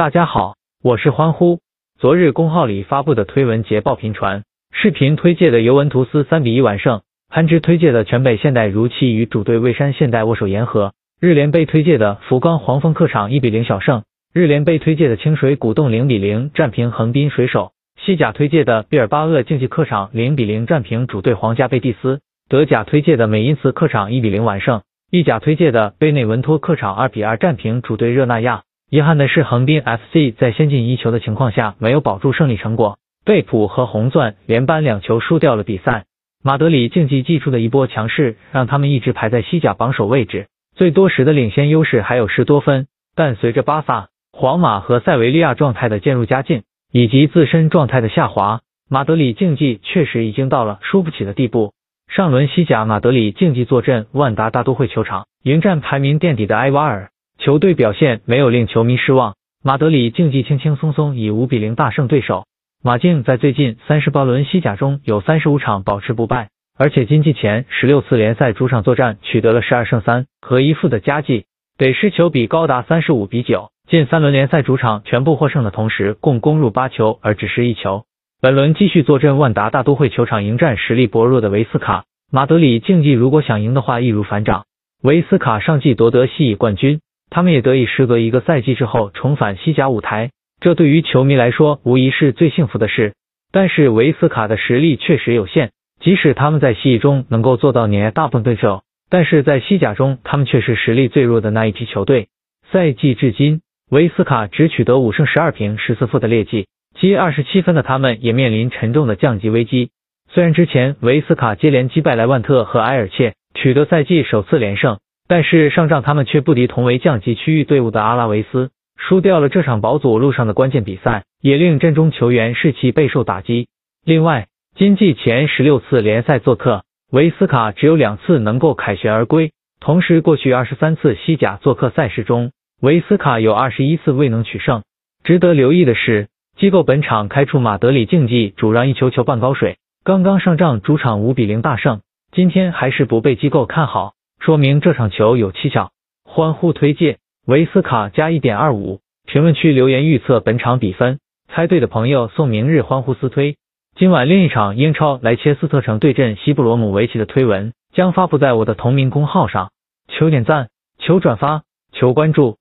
大家好，我是欢呼。昨日公号里发布的推文捷报频传，视频推介的尤文图斯三比一完胜，韩职推介的全北现代如期与主队蔚山现代握手言和，日联杯推介的福冈黄蜂客场一比零小胜，日联杯推介的清水鼓动零比零战平横滨水手，西甲推介的毕尔巴鄂竞技客场零比零战平主队皇家贝蒂斯，德甲推介的美因茨客场一比零完胜。意甲推介的贝内文托客场二比二战平主队热那亚。遗憾的是，横滨 FC 在先进一球的情况下没有保住胜利成果，贝普和红钻连扳两球输掉了比赛。马德里竞技技术的一波强势，让他们一直排在西甲榜首位置，最多时的领先优势还有十多分。但随着巴萨、皇马和塞维利亚状态的渐入佳境，以及自身状态的下滑，马德里竞技确实已经到了输不起的地步。上轮西甲，马德里竞技坐镇万达大都会球场，迎战排名垫底的埃瓦尔。球队表现没有令球迷失望，马德里竞技轻轻松松以五比零大胜对手。马竞在最近三十八轮西甲中有三十五场保持不败，而且今季前十六次联赛主场作战取得了十二胜三和一负的佳绩，得失球比高达三十五比九。近三轮联赛主场全部获胜的同时，共攻入八球而只失一球。本轮继续坐镇万达大都会球场迎战实力薄弱的维斯卡。马德里竞技如果想赢的话，易如反掌。维斯卡上季夺得西乙冠军，他们也得以时隔一个赛季之后重返西甲舞台，这对于球迷来说无疑是最幸福的事。但是维斯卡的实力确实有限，即使他们在西乙中能够做到碾压大部分对手，但是在西甲中他们却是实力最弱的那一批球队。赛季至今，维斯卡只取得五胜十二平十四负的劣迹。积二十七分的他们也面临沉重的降级危机。虽然之前维斯卡接连击败莱万特和埃尔切，取得赛季首次连胜，但是上仗他们却不敌同为降级区域队伍的阿拉维斯，输掉了这场保组路上的关键比赛，也令阵中球员士气备受打击。另外，今季前十六次联赛做客，维斯卡只有两次能够凯旋而归。同时，过去二十三次西甲做客赛事中，维斯卡有二十一次未能取胜。值得留意的是。机构本场开出马德里竞技主让一球球半高水，刚刚上仗主场五比零大胜，今天还是不被机构看好，说明这场球有蹊跷。欢呼推介维斯卡加一点二五，评论区留言预测本场比分，猜对的朋友送明日欢呼私推。今晚另一场英超莱切斯特城对阵西布罗姆维奇的推文将发布在我的同名公号上，求点赞，求转发，求关注。